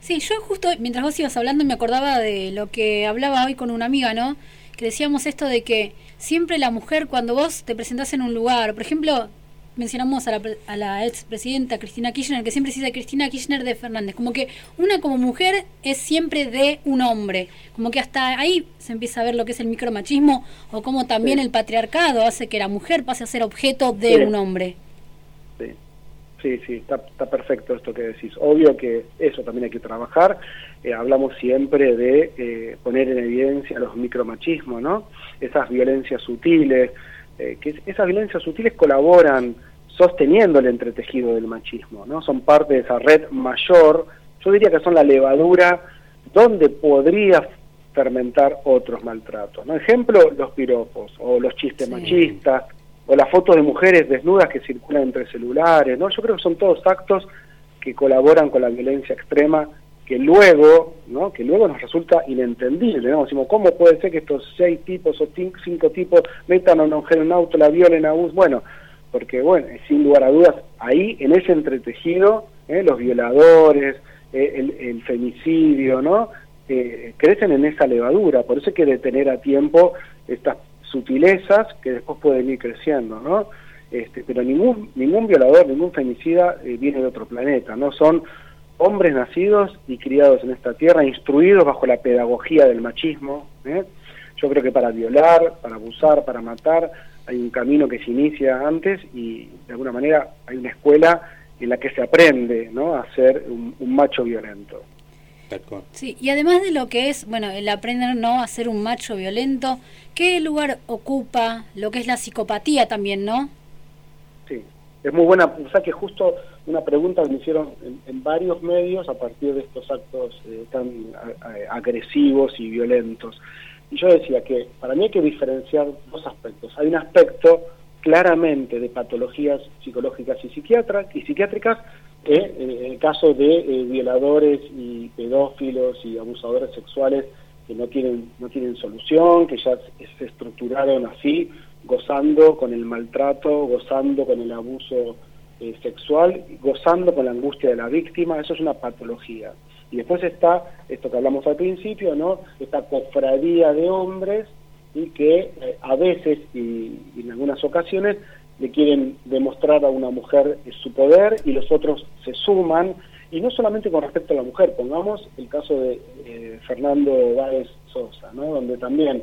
sí yo justo mientras vos ibas hablando me acordaba de lo que hablaba hoy con una amiga no que decíamos esto de que siempre la mujer cuando vos te presentás en un lugar por ejemplo mencionamos a la, a la expresidenta Cristina Kirchner, que siempre se dice Cristina Kirchner de Fernández, como que una como mujer es siempre de un hombre, como que hasta ahí se empieza a ver lo que es el micromachismo o como también el patriarcado hace que la mujer pase a ser objeto de un hombre. Sí, sí, sí está, está, perfecto esto que decís. Obvio que eso también hay que trabajar. Eh, hablamos siempre de eh, poner en evidencia los micromachismos, ¿no? Esas violencias sutiles, eh, que esas violencias sutiles colaboran sosteniendo el entretejido del machismo, ¿no? Son parte de esa red mayor, yo diría que son la levadura donde podría fermentar otros maltratos, ¿no? Ejemplo, los piropos, o los chistes machistas, o las fotos de mujeres desnudas que circulan entre celulares, ¿no? Yo creo que son todos actos que colaboran con la violencia extrema que luego, ¿no? que luego nos resulta inentendible, ¿no? Decimos, ¿cómo puede ser que estos seis tipos o cinco tipos metan a una mujer en un auto, la violen, a bus? Bueno, porque, bueno, sin lugar a dudas, ahí, en ese entretejido, ¿eh? los violadores, eh, el, femicidio, ¿no? Eh, crecen en esa levadura, por eso hay que detener a tiempo estas sutilezas que después pueden ir creciendo, ¿no? Este, pero ningún, ningún violador, ningún femicida viene de otro planeta, ¿no? Son hombres nacidos y criados en esta tierra, instruidos bajo la pedagogía del machismo. ¿eh? Yo creo que para violar, para abusar, para matar, hay un camino que se inicia antes y de alguna manera hay una escuela en la que se aprende ¿no? a ser un, macho violento. Sí, y además de lo que es, bueno, el aprender no a ser un macho violento, ¿qué lugar ocupa lo que es la psicopatía también, no? Sí, es muy buena, o sea que justo una pregunta que me hicieron en, varios medios a partir de estos actos eh, tan agresivos y violentos. Y yo decía que para mí hay que diferenciar dos aspectos. Hay un aspecto claramente de patologías psicológicas y psiquiatras y psiquiátricas eh, en el caso de eh, violadores y pedófilos y abusadores sexuales que no tienen no tienen solución, que ya se estructuraron así, gozando con el maltrato, gozando con el abuso eh, sexual, gozando con la angustia de la víctima, eso es una patología. Y después está esto que hablamos al principio, ¿no? Esta cofradía de hombres y que eh, a veces y, en algunas ocasiones le quieren demostrar a una mujer su poder y los otros se suman y no solamente con respecto a la mujer, pongamos el caso de eh, Fernando Báez Sosa, ¿no? donde también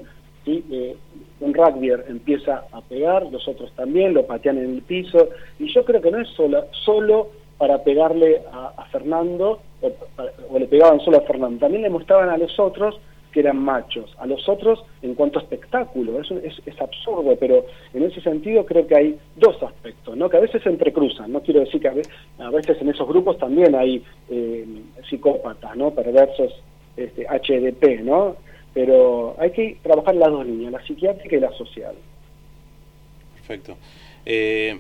¿sí? un rugby empieza a pegar, los otros también, lo patean en el piso, y yo creo que no es solo, solo para pegarle a, Fernando, o, le pegaban solo a Fernando, también le mostraban a los otros que eran machos, a los otros en cuanto a espectáculo, es, es, absurdo, pero en ese sentido creo que hay dos aspectos, ¿no? que a veces se entrecruzan, no quiero decir que a veces, en esos grupos también hay eh, psicópatas, ¿no? perversos este, HDP, ¿no? Pero hay que trabajar las dos líneas, la psiquiátrica y la social. Perfecto. Eh,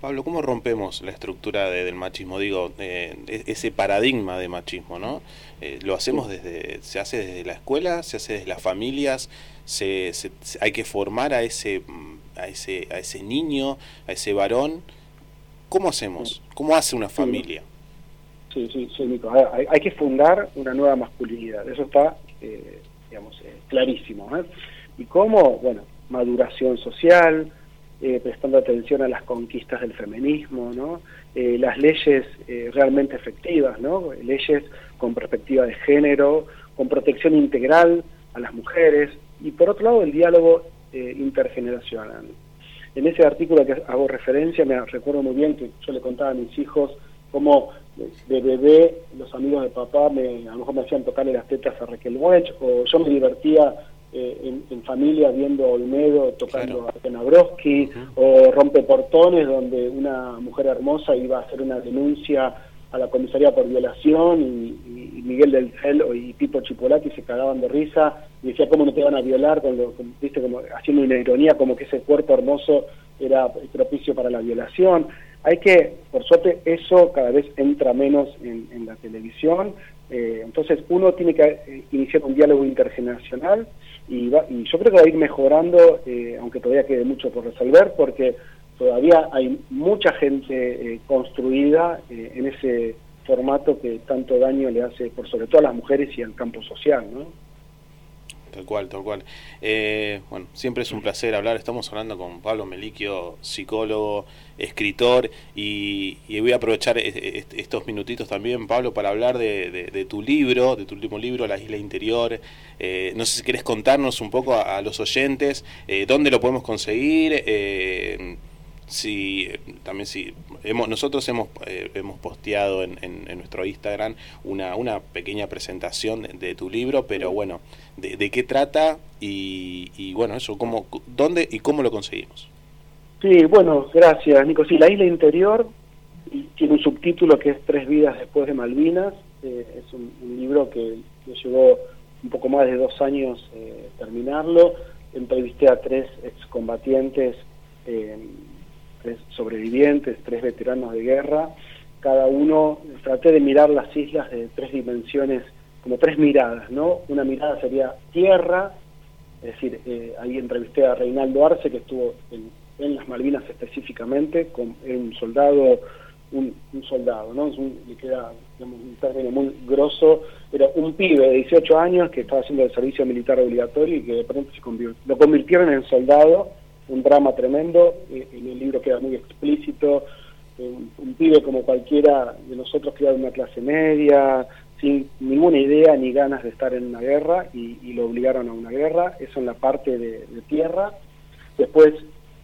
Pablo, ¿cómo rompemos la estructura del machismo? Digo, eh, e-, ese paradigma de machismo, ¿no? Eh, lo hacemos desde, se hace desde la escuela, se hace desde las familias, se, hay que formar a ese, a ese, a ese niño, a ese varón. ¿Cómo hacemos? ¿Cómo hace una familia? Sí, sí, sí, Nico. Hay, hay, que fundar una nueva masculinidad. Eso está eh, digamos, eh, clarísimo. ¿eh? ¿Y cómo? Bueno, maduración social, eh, prestando atención a las conquistas del feminismo, ¿no? las leyes realmente efectivas, ¿no? leyes con perspectiva de género, con protección integral a las mujeres y por otro lado el diálogo intergeneracional. En ese artículo que hago referencia me recuerdo muy bien que yo le contaba a mis hijos cómo de bebé los amigos de papá me, a lo mejor me hacían tocarle las tetas a Raquel Welch, o yo me divertía eh, en, familia viendo Olmedo tocando a Tenabrowski, o Rompe Portones, donde una mujer hermosa iba a hacer una denuncia a la comisaría por violación y, Miguel del Cel y Pipo Chipolati se cagaban de risa y decía cómo no te van a violar, con viste, como haciendo una ironía como que ese cuerpo hermoso era propicio para la violación. Hay que, por suerte, eso cada vez entra menos en, la televisión, eh, entonces uno tiene que eh, iniciar un diálogo intergeneracional y, y yo creo que va a ir mejorando, eh, aunque todavía quede mucho por resolver, porque todavía hay mucha gente eh, construida eh, en ese formato que tanto daño le hace, por sobre todo a las mujeres y al campo social, ¿no? Tal cual, tal cual. Eh, bueno, siempre es un placer hablar. Estamos hablando con Pablo Meliquio, psicólogo, escritor, y, voy a aprovechar estos minutitos también, Pablo, para hablar de, tu libro, de tu último libro, La Isla Interior. no sé si querés contarnos un poco a, los oyentes dónde lo podemos conseguir Sí, también sí. Hemos, nosotros hemos, eh, hemos posteado en, en, nuestro Instagram una, una pequeña presentación de, tu libro, pero bueno, de, qué trata y, y, bueno, eso, cómo, dónde y cómo lo conseguimos. Sí, bueno, gracias, Nico. Sí, La Isla Interior tiene un subtítulo que es Tres vidas después de Malvinas. Eh, es un, libro que llevó un poco más de dos años eh, terminarlo. Entrevisté a tres excombatientes. Tres sobrevivientes, tres veteranos de guerra, cada uno, traté de mirar las islas de tres dimensiones, como tres miradas, ¿no? Una mirada sería tierra, es decir, eh, ahí entrevisté a Reinaldo Arce, que estuvo en, las Malvinas específicamente, con un soldado, un, soldado, ¿no? Un, le queda un término muy grosso, era un pibe de 18 años que estaba haciendo el servicio militar obligatorio y que de pronto se lo convirtieron en soldado un drama tremendo, eh, en el libro queda muy explícito, un, pibe como cualquiera de nosotros que era de una clase media, sin ninguna idea ni ganas de estar en una guerra y, lo obligaron a una guerra, eso en la parte de, tierra, después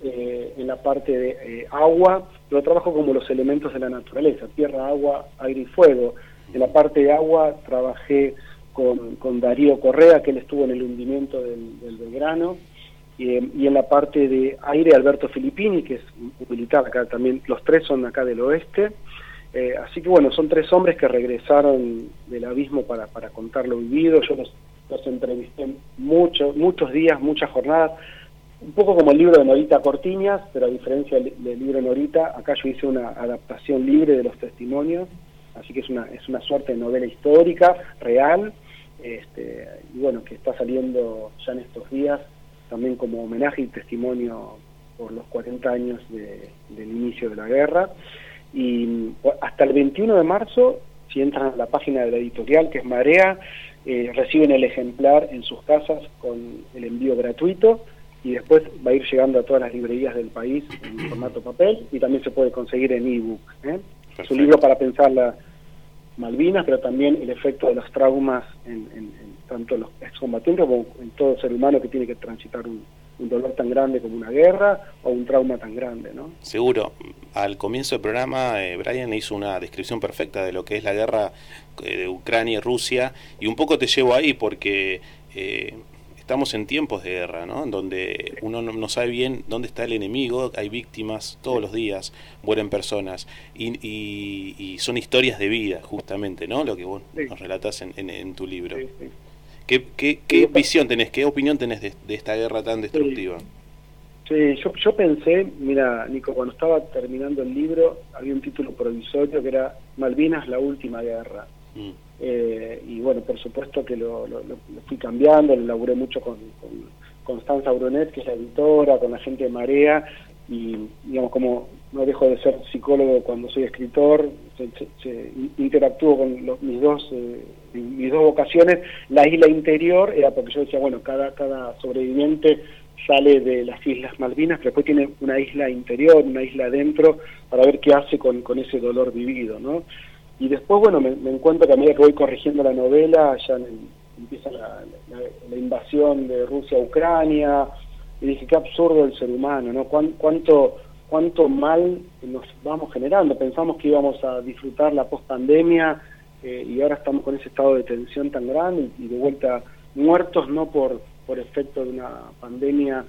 eh, en la parte de eh, agua, lo trabajo como los elementos de la naturaleza, tierra, agua, aire y fuego, en la parte de agua trabajé con, con Darío Correa, que él estuvo en el hundimiento del Belgrano, y en la parte de aire Alberto Filippini, que es un militar acá también, los tres son acá del oeste. Eh, así que bueno, son tres hombres que regresaron del abismo para, para contar lo vivido. Yo los, los entrevisté muchos muchos días, muchas jornadas, un poco como el libro de Norita Cortiñas, pero a diferencia del, libro de Norita, acá yo hice una adaptación libre de los testimonios, así que es una, es una suerte de novela histórica, real, este, y bueno, que está saliendo ya en estos días también como homenaje y testimonio por los 40 años del inicio de la guerra. Y hasta el 21 de marzo, si entran a la página de la editorial, que es Marea, eh, reciben el ejemplar en sus casas con el envío gratuito y después va a ir llegando a todas las librerías del país en formato papel y también se puede conseguir en ebook. ¿eh? Es un libro para pensar la Malvinas, pero también el efecto de los traumas en, tanto en los excombatientes como en todo ser humano que tiene que transitar un, dolor tan grande como una guerra o un trauma tan grande, ¿no? Seguro. Al comienzo del programa, eh, Brian hizo una descripción perfecta de lo que es la guerra eh, de Ucrania y Rusia, y un poco te llevo ahí porque eh, estamos en tiempos de guerra, ¿no? En donde uno no, sabe bien dónde está el enemigo, hay víctimas todos los días, mueren personas, y, son historias de vida, justamente, ¿no? Lo que vos nos relatas en, tu libro. ¿Qué, qué, visión tenés, qué opinión tenés de, esta guerra tan destructiva? Sí, yo, yo pensé, mira, Nico, cuando estaba terminando el libro, había un título provisorio que era Malvinas, la última guerra. Mm. Eh, y bueno, por supuesto que lo, fui cambiando, lo laburé mucho con, Constanza Brunet, que es la editora, con la gente de Marea, y digamos, como no dejo de ser psicólogo cuando soy escritor, interactúo con mis dos eh, mis dos vocaciones, la isla interior era porque yo decía, bueno, cada, cada sobreviviente sale de las Islas Malvinas, pero después tiene una isla interior, una isla adentro, para ver qué hace con, con ese dolor vivido, ¿no? Y después, bueno, me, encuentro que a medida que voy corrigiendo la novela, ya empieza la, invasión de Rusia a Ucrania, y dije, qué absurdo el ser humano, ¿no? ¿Cuánto, cuánto mal nos vamos generando? Pensamos que íbamos a disfrutar la post-pandemia eh, y ahora estamos con ese estado de tensión tan grande y, de vuelta muertos no por por efecto de una pandemia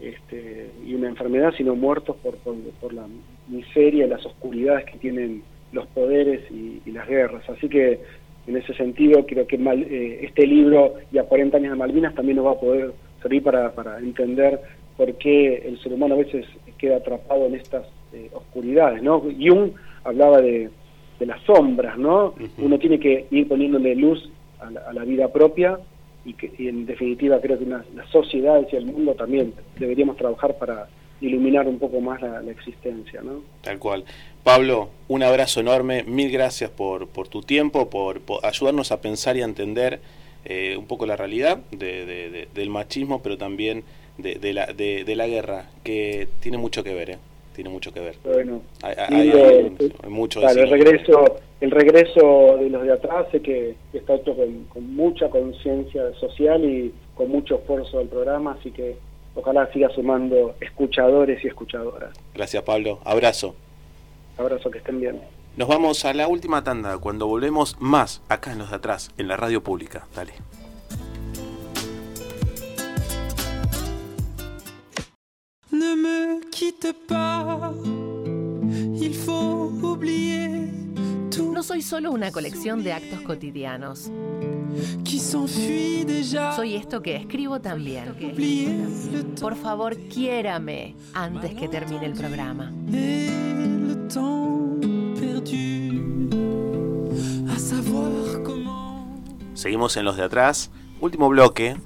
este, y una enfermedad, sino muertos por, por, la miseria, las oscuridades que tienen los poderes y, las guerras. Así que en ese sentido creo que eh, este libro y a 40 años de Malvinas también nos va a poder servir para, para entender por qué el ser humano a veces queda atrapado en estas eh, oscuridades. ¿no? Jung hablaba de, de las sombras, ¿no? Uno tiene que ir poniéndole luz a la, vida propia y que en definitiva creo que las sociedades y el mundo también deberíamos trabajar para iluminar un poco más la, existencia, ¿no? Tal cual. Pablo, un abrazo enorme, mil gracias por, por tu tiempo, por, ayudarnos a pensar y a entender eh, un poco la realidad del machismo, pero también de, la, de, la guerra, que tiene mucho que ver, ¿eh? tiene mucho que ver. Bueno, hay, mucho el regreso, el regreso de los de atrás sé que está hecho con, mucha conciencia social y con mucho esfuerzo del programa, así que ojalá siga sumando escuchadores y escuchadoras. Gracias Pablo, abrazo. Abrazo, que estén bien. Nos vamos a la última tanda, cuando volvemos más acá en los de atrás, en la radio pública. Dale. Ne me quitte pas, il faut oublier no soy solo una colección de actos cotidianos. Soy esto que escribo también. Por favor, quiérame antes que termine el programa. Seguimos en los de atrás, último bloque,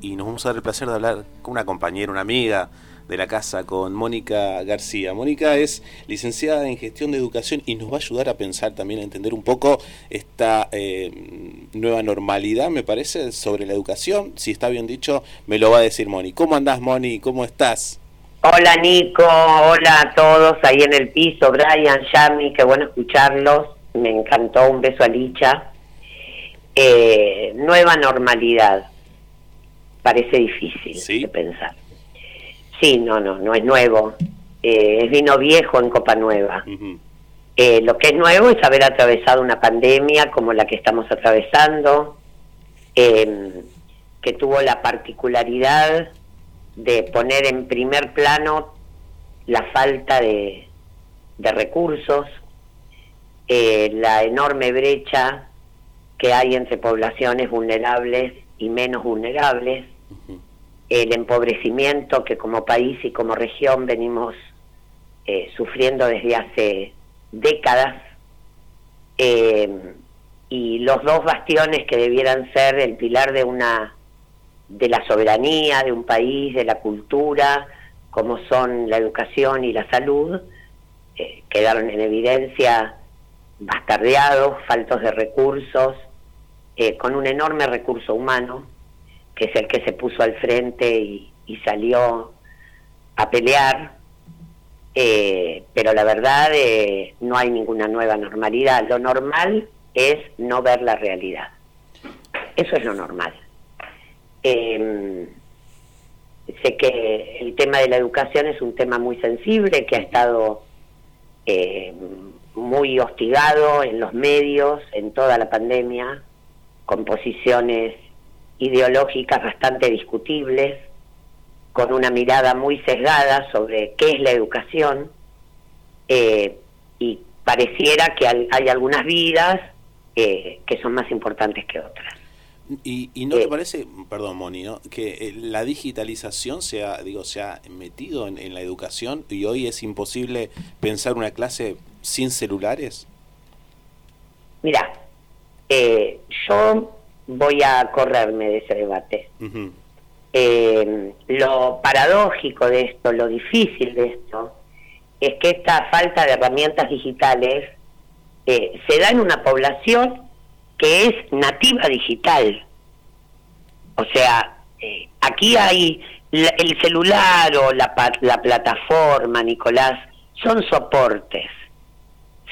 y nos vamos a dar el placer de hablar con una compañera, una amiga, de la casa con Mónica García. Mónica es licenciada en gestión de educación y nos va a ayudar a pensar también, a entender un poco esta eh, nueva normalidad, me parece, sobre la educación. Si está bien dicho, me lo va a decir Moni. ¿Cómo andás, Moni? ¿Cómo estás? Hola Nico, hola a todos ahí en el piso, Brian, Yami, qué bueno escucharlos, me encantó, un beso a Licha. Eh, nueva normalidad, parece difícil de pensar. Sí, no, no, no es nuevo. Eh, es vino viejo en Copa Nueva. Eh, lo que es nuevo es haber atravesado una pandemia como la que estamos atravesando, em, que tuvo la particularidad de poner en primer plano la falta de, de recursos, eh, la enorme brecha que hay entre poblaciones vulnerables y menos vulnerables, el empobrecimiento que como país y como región venimos eh, sufriendo desde hace décadas. Eh, y los dos bastiones que debieran ser el pilar de una de la soberanía de un país de la cultura como son la educación y la salud eh, quedaron en evidencia bastardeados faltos de recursos con un enorme recurso humano que es el que se puso al frente y, salió a pelear, eh, pero la verdad eh, no hay ninguna nueva normalidad. Lo normal es no ver la realidad. Eso es lo normal. Em, sé que el tema de la educación es un tema muy sensible, que ha estado eh, muy hostigado en los medios, en toda la pandemia, con posiciones ideológicas bastante discutibles, con una mirada muy sesgada sobre qué es la educación, eh, y pareciera que hay algunas vidas eh, que son más importantes que otras. ¿Y, no te eh, parece, perdón Moni, que la digitalización se ha, digo, se ha metido en, en la educación y hoy es imposible pensar una clase sin celulares? Mira, yo voy a correrme de ese debate. Eh, lo paradójico de esto, lo difícil de esto, es que esta falta de herramientas digitales eh, se da en una población que es nativa digital. O sea, eh, aquí hay el celular o la, la plataforma, Nicolás, son soportes,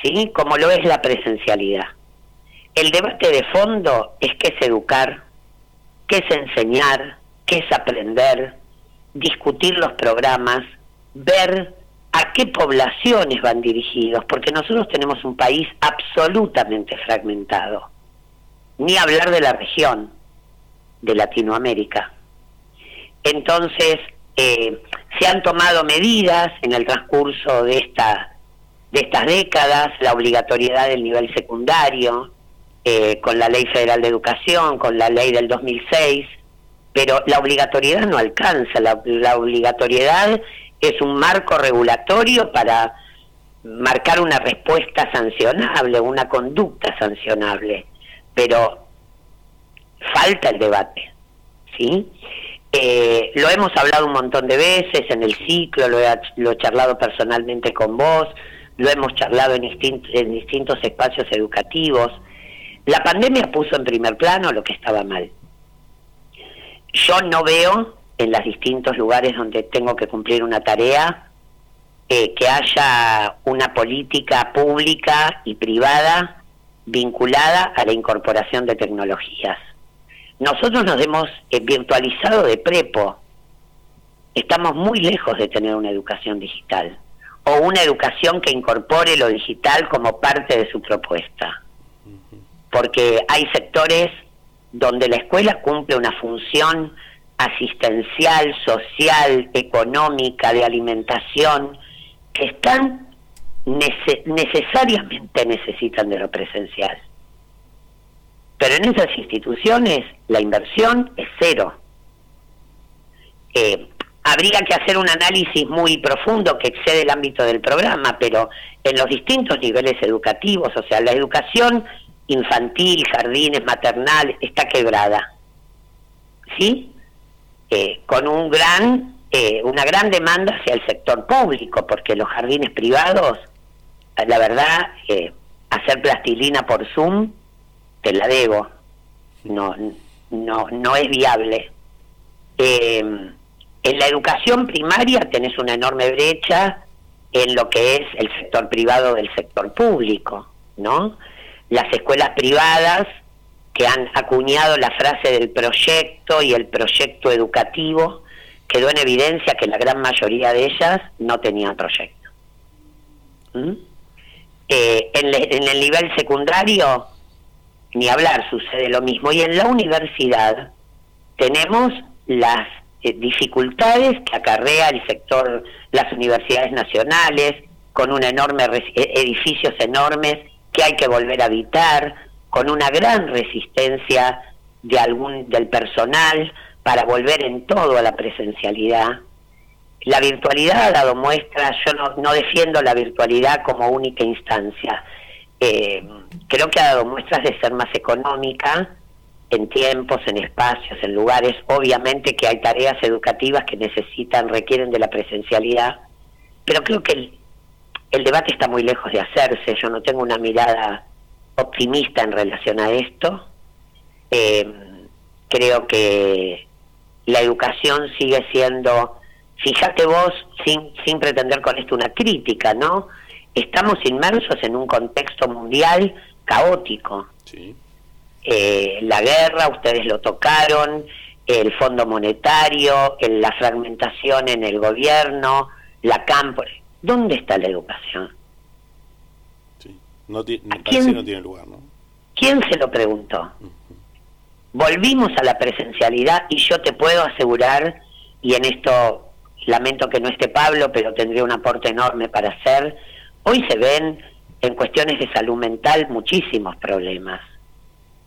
¿sí? Como lo es la presencialidad. El debate de fondo es qué es educar, qué es enseñar, qué es aprender, discutir los programas, ver a qué poblaciones van dirigidos, porque nosotros tenemos un país absolutamente fragmentado. Ni hablar de la región, de Latinoamérica. Entonces, eh, se han tomado medidas en el transcurso de, esta, de estas décadas, la obligatoriedad del nivel secundario, eh, con la Ley Federal de Educación, con la ley del 2006, pero la obligatoriedad no alcanza, la, la obligatoriedad es un marco regulatorio para marcar una respuesta sancionable, una conducta sancionable, pero falta el debate, ¿sí? Eh, lo hemos hablado un montón de veces en el ciclo, lo he, lo he charlado personalmente con vos, lo hemos charlado en, en distintos espacios educativos. La pandemia puso en primer plano lo que estaba mal. Yo no veo en los distintos lugares donde tengo que cumplir una tarea eh, que haya una política pública y privada vinculada a la incorporación de tecnologías. Nosotros nos hemos eh, virtualizado de prepo. Estamos muy lejos de tener una educación digital o una educación que incorpore lo digital como parte de su propuesta. Porque hay sectores donde la escuela cumple una función asistencial, social, económica, de alimentación, que están necesariamente necesitan de lo presencial. Pero en esas instituciones la inversión es cero. Eh, habría que hacer un análisis muy profundo que excede el ámbito del programa, pero en los distintos niveles educativos, o sea, la educación infantil, jardines, maternal, está quebrada. ¿Sí? Eh, con un gran, eh, una gran demanda hacia el sector público, porque los jardines privados, la verdad, hacer plastilina por Zoom te la debo, no, no, no es viable. Eh, en la educación primaria tenés una enorme brecha en lo que es el sector privado del sector público, ¿no? Las escuelas privadas que han acuñado la frase del proyecto y el proyecto educativo, quedó en evidencia que la gran mayoría de ellas no tenían proyecto. ¿Mm? Eh, en, el nivel secundario ni hablar, sucede lo mismo. Y en la universidad tenemos las eh, dificultades que acarrea el sector, las universidades nacionales, con un enorme e, edificios enormes que hay que volver a habitar, con una gran resistencia de algún del personal para volver en todo a la presencialidad. La virtualidad ha dado muestra, yo no, no defiendo la virtualidad como única instancia, eh, creo que ha dado muestras de ser más económica en tiempos, en espacios, en lugares. Obviamente que hay tareas educativas que necesitan, requieren de la presencialidad, pero creo que el, el debate está muy lejos de hacerse. Yo no tengo una mirada optimista en relación a esto. Eh, creo que la educación sigue siendo, fíjate vos, sin, sin pretender con esto una crítica, ¿no? estamos inmersos en un contexto mundial caótico. Eh, la guerra, ustedes lo tocaron, el Fondo Monetario, la fragmentación en el gobierno, la campo. ¿Dónde está la educación? Sí. No, quién, no tiene lugar, ¿no? ¿Quién se lo preguntó? Volvimos a la presencialidad y yo te puedo asegurar, y en esto lamento que no esté Pablo, pero tendría un aporte enorme para hacer, Hoy se ven en cuestiones de salud mental muchísimos problemas.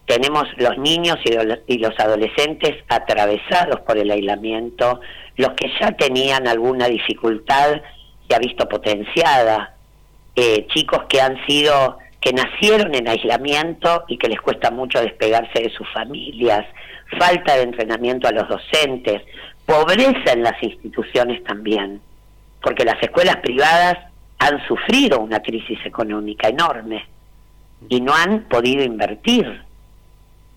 Tenemos los niños y los adolescentes atravesados por el aislamiento, los que ya tenían alguna dificultad se ha visto potenciada, eh, chicos que han sido, que nacieron en aislamiento y que les cuesta mucho despegarse de sus familias, falta de entrenamiento a los docentes, pobreza en las instituciones también, porque las escuelas privadas han sufrido una crisis económica enorme y no han podido invertir.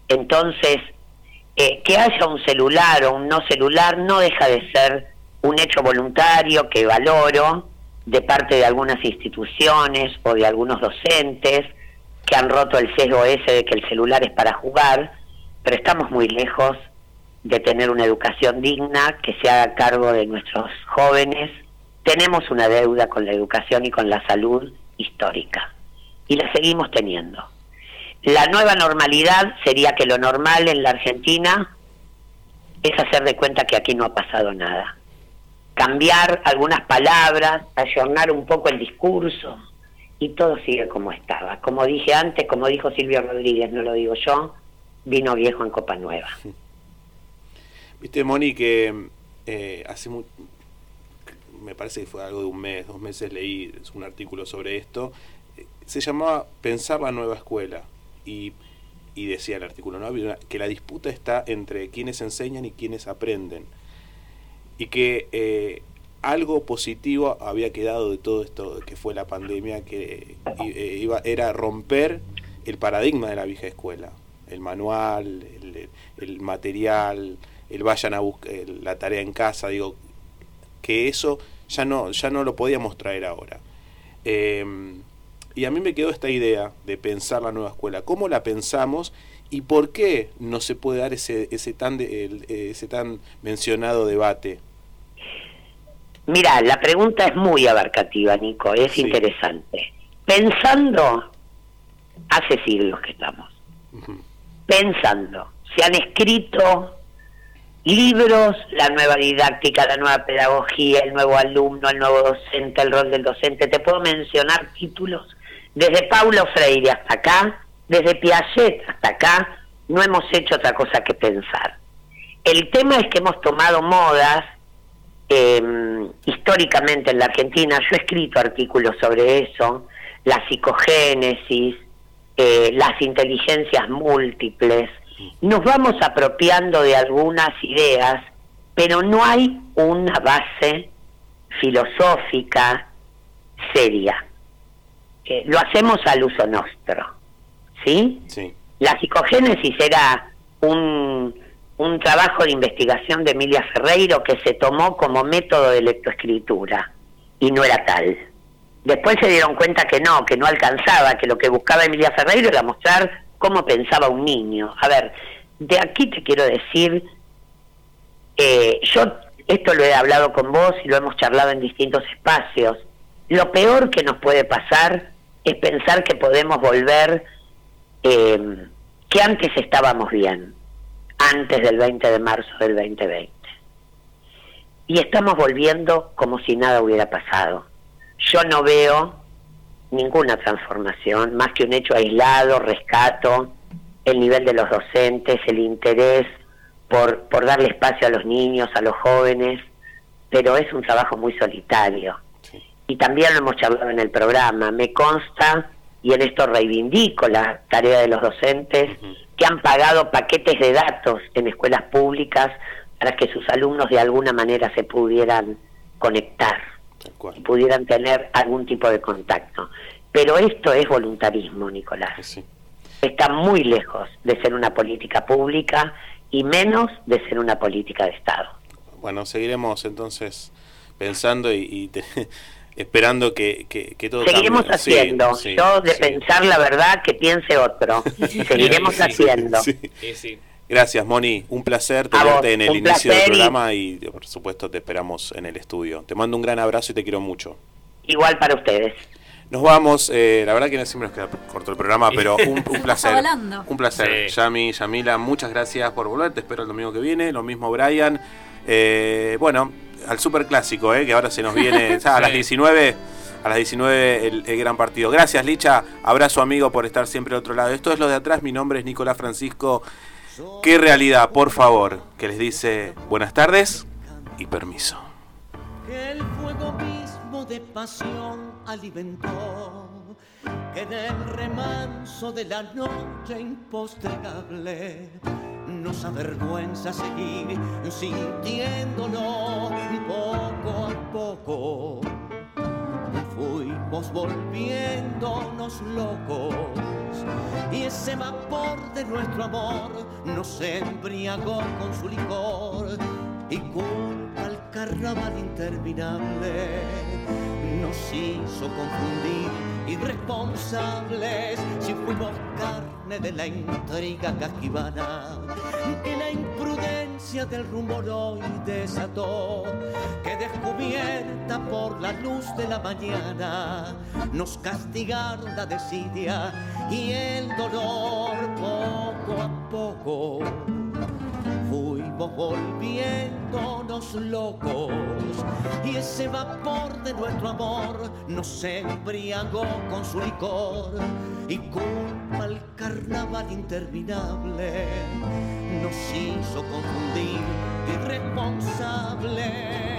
Entonces, eh, que haya un celular o un no celular no deja de ser un hecho voluntario que valoro de parte de algunas instituciones o de algunos docentes que han roto el sesgo ese de que el celular es para jugar, pero estamos muy lejos de tener una educación digna que se haga cargo de nuestros jóvenes tenemos una deuda con la educación y con la salud histórica y la seguimos teniendo. La nueva normalidad sería que lo normal en la Argentina es hacer de cuenta que aquí no ha pasado nada. Cambiar algunas palabras, ayornar un poco el discurso y todo sigue como estaba. Como dije antes, como dijo Silvio Rodríguez, no lo digo yo, vino viejo en Copa Nueva. Viste, Moni, que eh, hace me parece que fue algo de un mes, dos meses leí un artículo sobre esto. Se llamaba Pensar la nueva escuela y, y decía el artículo ¿no? Que la disputa está entre quienes enseñan y quienes aprenden y que eh, algo positivo había quedado de todo esto que fue la pandemia que eh, iba era romper el paradigma de la vieja escuela. El manual el, material el vayan a buscar la tarea en casa digo que eso ya no ya no lo podíamos traer ahora. Eh, y a mí me quedó esta idea de pensar la nueva escuela. Cómo la pensamos y por qué no se puede dar ese ese tan de- el- ese tan mencionado debate Mira, la pregunta es muy abarcativa, Nico, es interesante. Pensando, hace siglos que estamos, pensando, se han escrito libros, la nueva didáctica, la nueva pedagogía, el nuevo alumno, el nuevo docente, el rol del docente, te puedo mencionar títulos, desde Paulo Freire hasta acá, desde Piaget hasta acá, no hemos hecho otra cosa que pensar. El tema es que hemos tomado modas eh, históricamente en la Argentina, yo he escrito artículos sobre eso, la psicogénesis, eh, las inteligencias múltiples, nos vamos apropiando de algunas ideas, pero no hay una base filosófica seria. Eh, lo hacemos al uso nuestro, ¿sí? Sí. La psicogénesis era un, un trabajo de investigación de Emilia Ferreiro que se tomó como método de lectoescritura y no era tal. Después se dieron cuenta que no, que no alcanzaba, que lo que buscaba Emilia Ferreiro era mostrar cómo pensaba un niño. A ver, de aquí te quiero decir, eh, yo esto lo he hablado con vos y lo hemos charlado en distintos espacios. Lo peor que nos puede pasar es pensar que podemos volver, eh, que antes estábamos bien, antes del 20 de marzo del 2020. Y estamos volviendo como si nada hubiera pasado. Yo no veo ninguna transformación, más que un hecho aislado, rescato, el nivel de los docentes, el interés por, por darle espacio a los niños, a los jóvenes, pero es un trabajo muy solitario. Y también lo hemos charlado en el programa, me consta, y en esto reivindico la tarea de los docentes, que han pagado paquetes de datos en escuelas públicas para que sus alumnos de alguna manera se pudieran conectar y pudieran tener algún tipo de contacto. Pero esto es voluntarismo, Nicolás. Está muy lejos de ser una política pública y menos de ser una política de Estado. Bueno, seguiremos entonces pensando y, y te- (laughs) esperando que, que, que todo Seguiremos cambie. Haciendo. sí, Yo de sí. pensar la verdad que piense otro. (laughs) Seguiremos Sí, haciendo. sí. Gracias, Moni. Un placer A vos, tenerte en el inicio del y- programa y por supuesto te esperamos en el estudio. Te mando un gran abrazo y te quiero mucho. Igual para ustedes. Nos vamos, eh, la verdad que siempre nos queda corto el programa, pero un, un (laughs) placer. Un placer. Sí. Yami, Yamila, muchas gracias por volver. Te espero el domingo que viene. Lo mismo Brian. Eh, bueno, al super clásico, eh, que ahora se nos viene (laughs) ya a las Sí. 19. A las 19 el, el gran partido. Gracias, Licha. Abrazo, amigo, por estar siempre al otro lado. Esto es lo de atrás. Mi nombre es Nicolás Francisco. Qué realidad, por favor, que les dice buenas tardes y permiso. que el fuego mismo de pasión alimentó, que en el remanso de la noche impostregable nos avergüenza seguir sintiéndolo poco a poco. Fuimos volviéndonos locos y ese vapor de nuestro amor nos embriagó con su licor y culpa al carnaval interminable nos hizo confundir irresponsables. Si fuimos carne de la intriga cajibana que la imprudencia del rumor hoy desató que descubierta por la luz de la mañana nos castigaron la desidia y el dolor poco a poco estamos volviéndonos locos. Y ese vapor de nuestro amor nos embriagó con su licor. Y culpa al carnaval interminable nos hizo confundir irresponsables